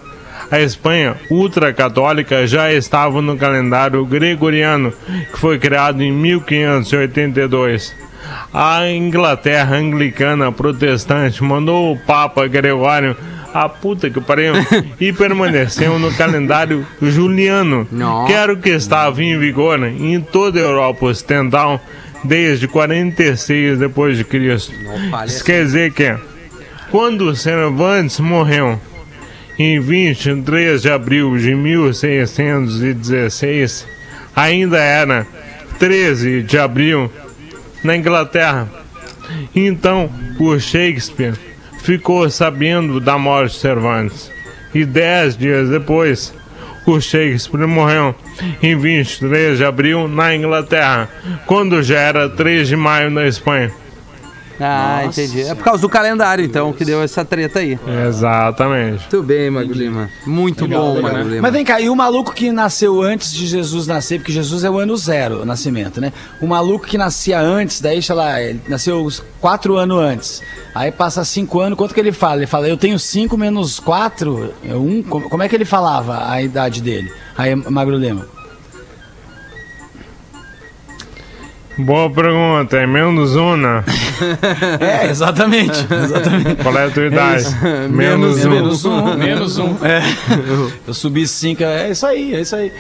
A Espanha ultracatólica já estava no calendário gregoriano, que foi criado em 1582. A Inglaterra anglicana protestante mandou o Papa Gregório a puta que pariu [LAUGHS] e permaneceu no calendário juliano, Não. que era o que estava em vigor em toda a Europa Ocidental desde 46 depois de Cristo. Quer dizer que quando Cervantes morreu em 23 de abril de 1616, ainda era 13 de abril na Inglaterra. Então, o Shakespeare ficou sabendo da morte de Cervantes. E dez dias depois, o Shakespeare morreu em 23 de abril na Inglaterra, quando já era 3 de maio na Espanha. Ah, entendi. É por causa do calendário, então, que deu essa treta aí. Exatamente. Muito bem, Mago Lima. Muito bom, Mago Lima. Mas vem cá, e o maluco que nasceu antes de Jesus nascer, porque Jesus é o ano zero, o nascimento, né? O maluco que nascia antes, daí, sei lá, ele nasceu quatro anos antes. Aí passa cinco anos, quanto que ele fala? Ele fala, eu tenho cinco menos quatro, é um. Como como é que ele falava a idade dele? Aí, Magro Lima. Boa pergunta, é menos uma. [LAUGHS] É, exatamente. exatamente. Qual é a tua idade? Menos um. Menos um. Menos um. É. Eu subi cinco, é isso aí, é isso aí.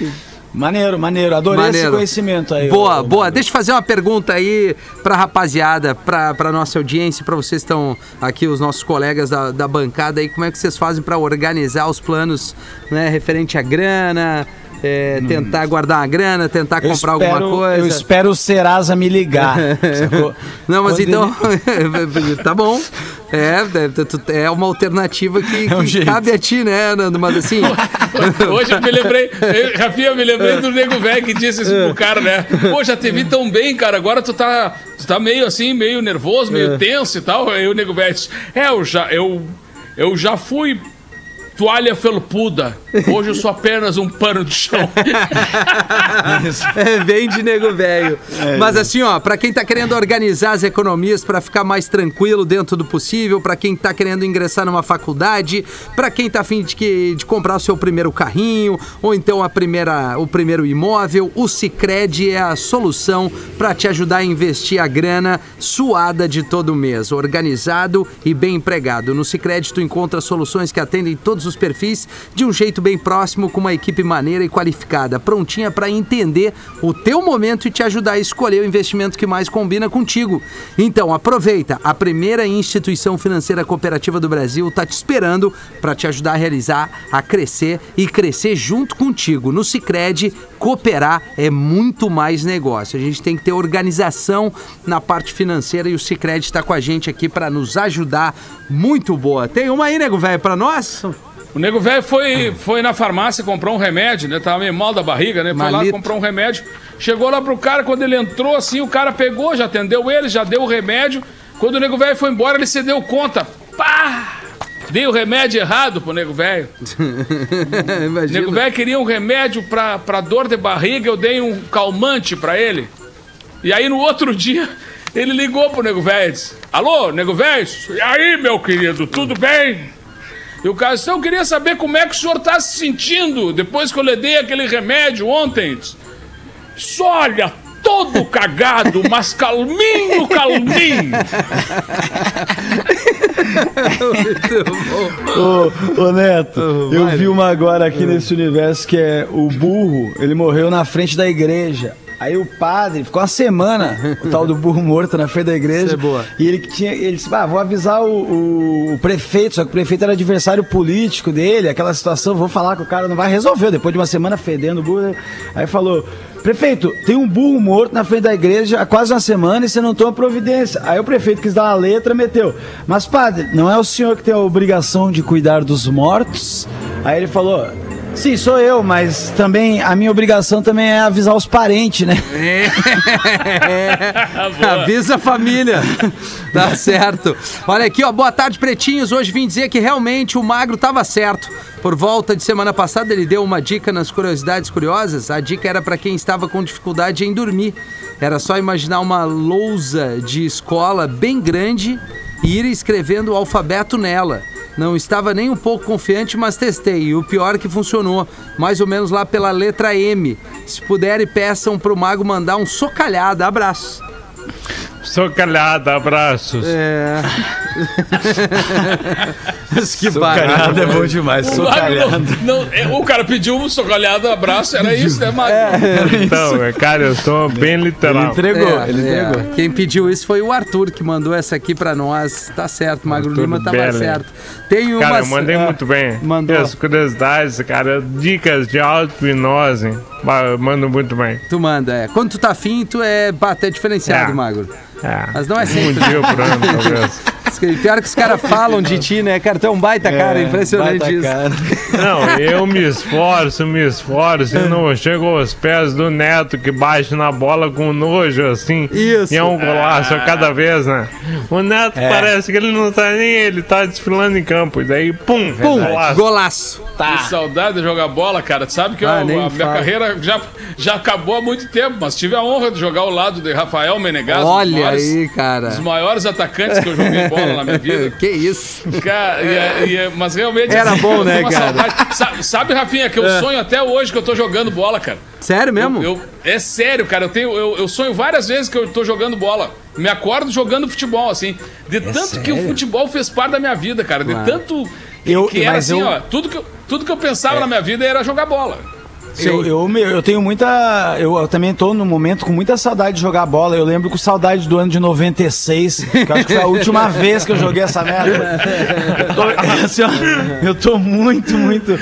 Maneiro, maneiro. Adorei esse Maneiro. conhecimento aí. Boa, ô- boa. Deixa eu fazer uma pergunta aí pra rapaziada, pra, pra nossa audiência, pra vocês que estão aqui, os nossos colegas da, da bancada aí, como é que vocês fazem pra organizar os planos, né, referente à grana, é, tentar guardar uma grana, tentar Eu comprar espero- alguma coisa. Eu espero o Serasa me ligar. [LAUGHS] Não, mas Quando então. [LAUGHS] tá bom. É, é, é uma alternativa que, É um que cabe a ti, né, Nando? Mas assim. [LAUGHS] Hoje eu me lembrei, eu, Rafinha, eu me lembrei do nego velho que disse isso pro cara, né? Pô, já te vi tão bem, cara, agora tu tá, tu tá meio assim, meio nervoso, meio tenso e tal. Aí o nego velho disse, é, eu já, eu, eu já fui toalha felpuda, hoje eu sou apenas um pano de chão. É, vem de nego velho. Mas assim, ó, pra quem tá querendo organizar as economias pra ficar mais tranquilo dentro do possível, pra quem tá querendo ingressar numa faculdade, pra quem tá afim de, que, de comprar o seu primeiro carrinho, ou então a primeira, o primeiro imóvel, o Sicredi é a solução pra te ajudar a investir a grana suada de todo mês, organizado e bem empregado. No Sicredi tu encontra soluções que atendem todos os perfis de um jeito bem próximo, com uma equipe maneira e qualificada, prontinha para entender o teu momento e te ajudar a escolher o investimento que mais combina contigo. Então aproveita, a primeira instituição financeira cooperativa do Brasil está te esperando para te ajudar a realizar, a crescer e crescer junto contigo. No Sicredi, cooperar é muito mais negócio. A gente tem que ter organização na parte financeira e o Sicredi está com a gente aqui para nos ajudar. Muito boa. Tem uma aí, nego velho, para nós? O nego velho foi, foi na farmácia comprar um remédio, né? Tava meio mal da barriga, né? Foi lá, Malito. comprou um remédio. Chegou lá pro cara, quando ele entrou assim, o cara pegou, já atendeu ele, já deu o remédio. Quando o nego velho foi embora, ele se deu conta. Pá! Dei o remédio errado pro nego velho. [LAUGHS] O nego velho queria um remédio pra, pra dor de barriga, eu dei um calmante pra ele. E aí no outro [LAUGHS] dia, ele ligou pro nego velho e disse: Alô, nego velho? E aí, meu querido, tudo bem? E o Eu queria saber como é que o senhor tá se sentindo depois que eu lhe dei aquele remédio ontem. Disse, Olha, todo cagado, mas calminho, calminho. Ô, ô, Neto, eu vi uma agora aqui nesse universo que é o burro, ele morreu na frente da igreja. Aí o padre ficou uma semana, o tal do burro morto na frente da igreja. Isso é boa. E ele que tinha, ele disse, ah, vou avisar o, o- o prefeito, só que o prefeito era adversário político dele, aquela situação, vou falar que o cara não vai resolver. Depois de uma semana fedendo o burro, aí falou, prefeito, tem um burro morto na frente da igreja há quase uma semana e você não toma providência. Aí o prefeito quis dar uma letra, meteu, mas padre, não é o senhor que tem a obrigação de cuidar dos mortos? Aí ele falou, sim, sou eu, mas também a minha obrigação também é avisar os parentes, né? [LAUGHS] É. Avisa a família. tá certo. Olha aqui, ó. Boa tarde, pretinhos. Hoje vim dizer que realmente o magro tava certo. Por volta de semana passada, ele deu uma dica nas curiosidades curiosas. A dica era para quem estava com dificuldade em dormir. Era só imaginar uma lousa de escola bem grande e ir escrevendo o alfabeto nela. Não estava nem um pouco confiante, mas testei. E o pior é que funcionou. Mais ou menos lá pela letra M. Se puderem, peçam pro Mago mandar um socalhada. Abraço. Sou calhado, abraços. É. [LAUGHS] que Socalhada é bom demais, O, Magro não, não- é, o cara pediu um socalhado, abraço, era isso, né, Magro? Então, é, cara, eu sou bem Ele literal. entregou, É, ele é. entregou. Quem pediu isso foi o Arthur, que mandou essa aqui pra nós. Tá certo, Magro Arthur Lima tava Belli. certo. Tem uma. Cara, eu mandei muito bem. Mandou. E as curiosidades, cara, dicas de auto-hipnose. Mando muito bem. Tu manda, é. Quando tu tá afim, tu é bater diferenciado, É. Magro. É. Mas não é Um sempre. dia por ano, talvez. Pior que os caras falam de ti, né, cara? Tu é um baita cara, impressionante baita isso. cara. Não, eu me esforço, me esforço e não chego aos pés do neto que bate na bola com nojo, assim. Isso. E é um golaço a cada vez, né? O neto parece que ele não tá nem ele, tá desfilando em campo. E daí, pum, Pum, golaço. golaço. Que saudade de jogar bola, cara. Tu sabe que Ah, eu- a minha fala. carreira já, já acabou há muito tempo, mas tive a honra de jogar ao lado de Rafael Menegas, um dos Olha maiores, aí, cara. dos maiores atacantes que eu joguei bola na minha vida. [LAUGHS] que isso. Cara, e é- e é- mas realmente. Era bom, eu né, cara? saudade. Sa- Sabe, Rafinha, que eu sonho até hoje que eu tô jogando bola, cara. Sério mesmo? Eu, é sério, cara. Eu, tenho, eu, eu sonho várias vezes que eu tô jogando bola. Me acordo jogando futebol, assim. De tanto que o sério? futebol fez parte da minha vida, cara. De tanto. Que, Eu- que era assim, eu- ó. Tudo que, eu, tudo que eu pensava na minha vida era jogar bola. Eu, eu, eu tenho muita. Eu, eu também tô no momento com muita saudade de jogar bola. Eu lembro com saudade do ano de 96, que eu acho que foi a última [LAUGHS] vez que eu joguei essa merda. Eu tô, assim, ó, eu tô muito, muito.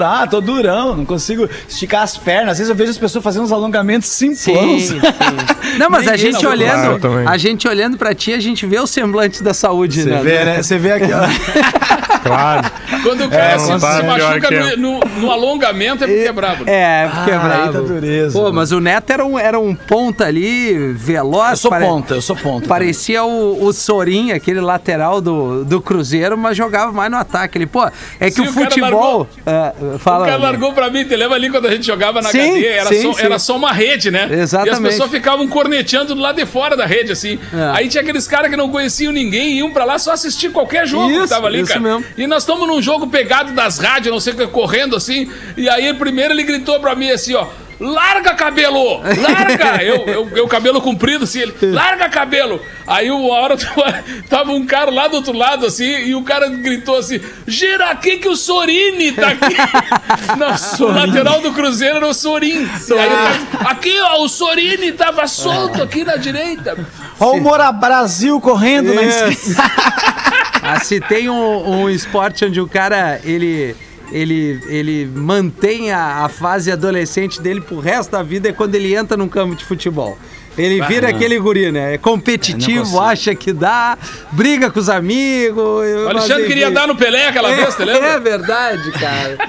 Ah, tô durão, não consigo esticar as pernas. Às vezes eu vejo as pessoas fazendo uns alongamentos simplões. Sim, [LAUGHS] Não, mas a gente na olhando, Claro, a gente olhando pra ti, a gente vê o semblante da saúde, Você né? vê, né? Você vê aqui, ó. [LAUGHS] Claro. Quando o cara se, não tá se pior machuca eu. no, no- alongamento é porque é brabo. É, porque é Ah, brabo. eita dureza. Pô, mas o Neto era um, era um ponta ali, veloz. Eu sou pare- ponta, eu sou ponta. Parecia o, o Sorin, aquele lateral do, do Cruzeiro, mas jogava mais no ataque. Ele, pô, é que Sim, o futebol. é, fala. O cara largou pra mim, te lembra ali quando a gente jogava na Sim, HD? Era, sim, só, sim. era só uma rede, né? Exatamente. E as pessoas ficavam corneteando do lado de fora da rede, assim. É. Aí tinha aqueles caras que não conheciam ninguém, iam pra lá só assistir qualquer jogo Isso, que tava ali, isso cara. mesmo. E nós estamos num jogo pegado das rádios, não sei o que, correndo assim. E aí primeiro ele gritou pra mim assim, ó. Larga cabelo! Larga! [LAUGHS] eu, eu, eu cabelo comprido, assim, ele, larga cabelo! Aí uma hora [LAUGHS] tava um cara lá do outro lado, assim, e o cara gritou assim: gira aqui que o Sorini tá aqui! [LAUGHS] Não, o lateral do Cruzeiro era o Sorin. Cara, aqui, ó, o Sorini tava solto aqui na direita. Olha o Mora Brasil correndo na esquerda. Ah, se tem um, um esporte onde o cara, ele. Ele, ele mantém a, a fase adolescente dele pro resto da vida é quando ele entra num campo de futebol. Ele vira aquele guri, né? É competitivo, acha que dá, briga com os amigos. O Alexandre queria dar no Pelé aquela vez, você [LAUGHS] É lembra? verdade, cara. [LAUGHS]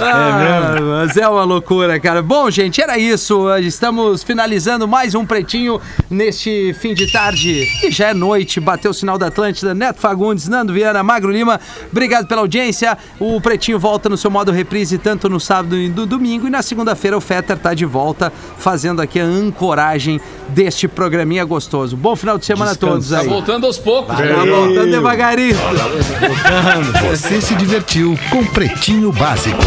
Ah, Mas é uma loucura, cara. Bom, gente, era isso. Estamos finalizando mais um Pretinho neste fim de tarde. E já é noite. Bateu o sinal da Atlântida. Neto Fagundes, Nando Viana, Magro Lima. Obrigado pela audiência. O Pretinho volta no seu modo reprise tanto no sábado e no domingo. E na segunda-feira o Fetter tá de volta fazendo aqui a ancoragem deste programinha gostoso. Bom final de semana a todos Tá aí. voltando aos poucos. Tá voltando devagarinho. Você se divertiu com Pretinho Básico.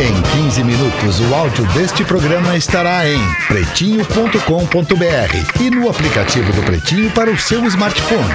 Em 15 minutos, o áudio deste programa estará em pretinho.com.br e no aplicativo do Pretinho para o seu smartphone.